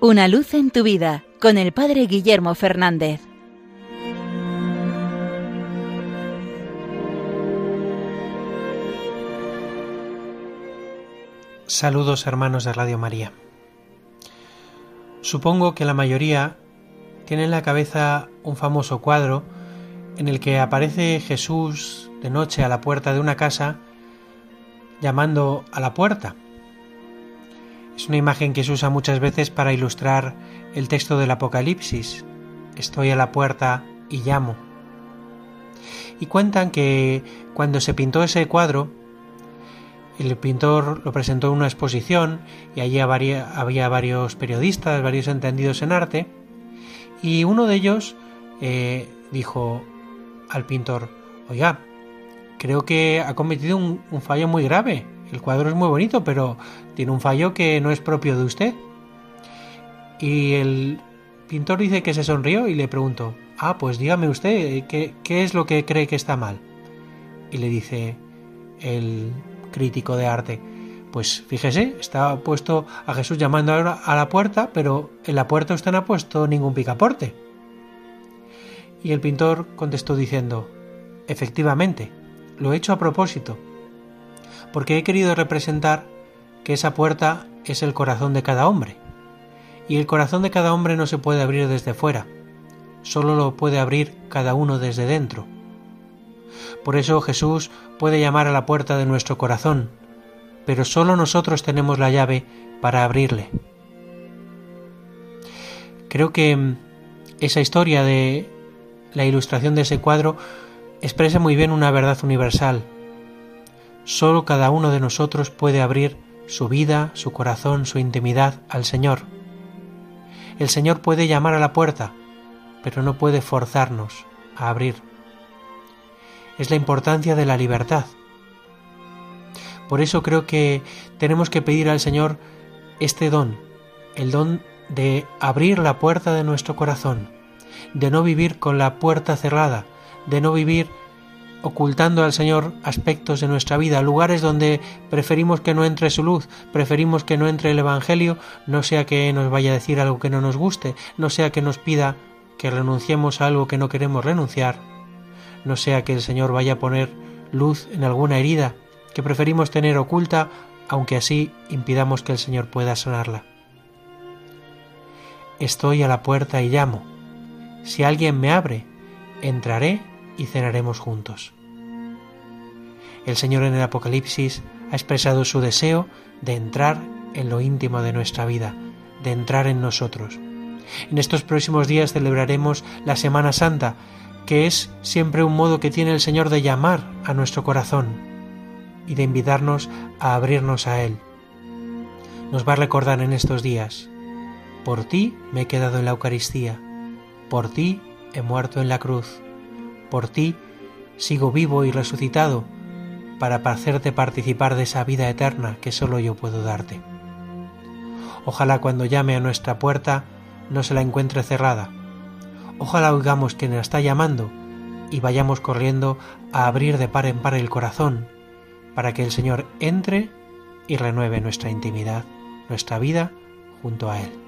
Una luz en tu vida con el Padre Guillermo Fernández. Saludos hermanos de Radio María. Supongo que la mayoría tiene en la cabeza un famoso cuadro en el que aparece Jesús de noche a la puerta de una casa llamando a la puerta. Es una imagen que se usa muchas veces para ilustrar el texto del Apocalipsis. Estoy a la puerta y llamo. Y cuentan que cuando se pintó ese cuadro, el pintor lo presentó en una exposición y allí había varios periodistas, varios entendidos en arte, y uno de ellos eh, dijo al pintor, oiga, creo que ha cometido un, fallo muy grave. El cuadro es muy bonito, pero tiene un fallo que no es propio de usted. Y el pintor dice que se sonrió y le preguntó, ah, pues dígame usted, ¿qué, qué es lo que cree que está mal? Y le dice el crítico de arte, pues fíjese, está puesto a Jesús llamando a la puerta, pero en la puerta usted no ha puesto ningún picaporte. Y el pintor contestó diciendo, efectivamente, lo he hecho a propósito, porque he querido representar que esa puerta es el corazón de cada hombre, y el corazón de cada hombre no se puede abrir desde fuera, solo lo puede abrir cada uno desde dentro. Por eso Jesús puede llamar a la puerta de nuestro corazón, pero solo nosotros tenemos la llave para abrirle. Creo que esa historia de la ilustración de ese cuadro expresa muy bien una verdad universal. Solo cada uno de nosotros puede abrir su vida, su corazón, su intimidad al Señor. El Señor puede llamar a la puerta, pero no puede forzarnos a abrir. Es la importancia de la libertad. Por eso creo que tenemos que pedir al Señor este don, el don de abrir la puerta de nuestro corazón, de no vivir con la puerta cerrada, de no vivir ocultando al Señor aspectos de nuestra vida, lugares donde preferimos que no entre su luz, preferimos que no entre el Evangelio, no sea que nos vaya a decir algo que no nos guste, no sea que nos pida que renunciemos a algo que no queremos renunciar, no sea que el Señor vaya a poner luz en alguna herida que preferimos tener oculta, aunque así impidamos que el Señor pueda sanarla. Estoy a la puerta y llamo. Si alguien me abre, entraré y cenaremos juntos. El Señor en el Apocalipsis ha expresado su deseo de entrar en lo íntimo de nuestra vida, de entrar en nosotros. En estos próximos días celebraremos la Semana Santa, que es siempre un modo que tiene el Señor de llamar a nuestro corazón y de invitarnos a abrirnos a Él. Nos va a recordar en estos días, por ti me he quedado en la Eucaristía, por ti he muerto en la cruz, por ti sigo vivo y resucitado para hacerte participar de esa vida eterna que solo yo puedo darte. Ojalá cuando llame a nuestra puerta no se la encuentre cerrada. Ojalá oigamos quien la está llamando y vayamos corriendo a abrir de par en par el corazón para que el Señor entre y renueve nuestra intimidad, nuestra vida junto a Él.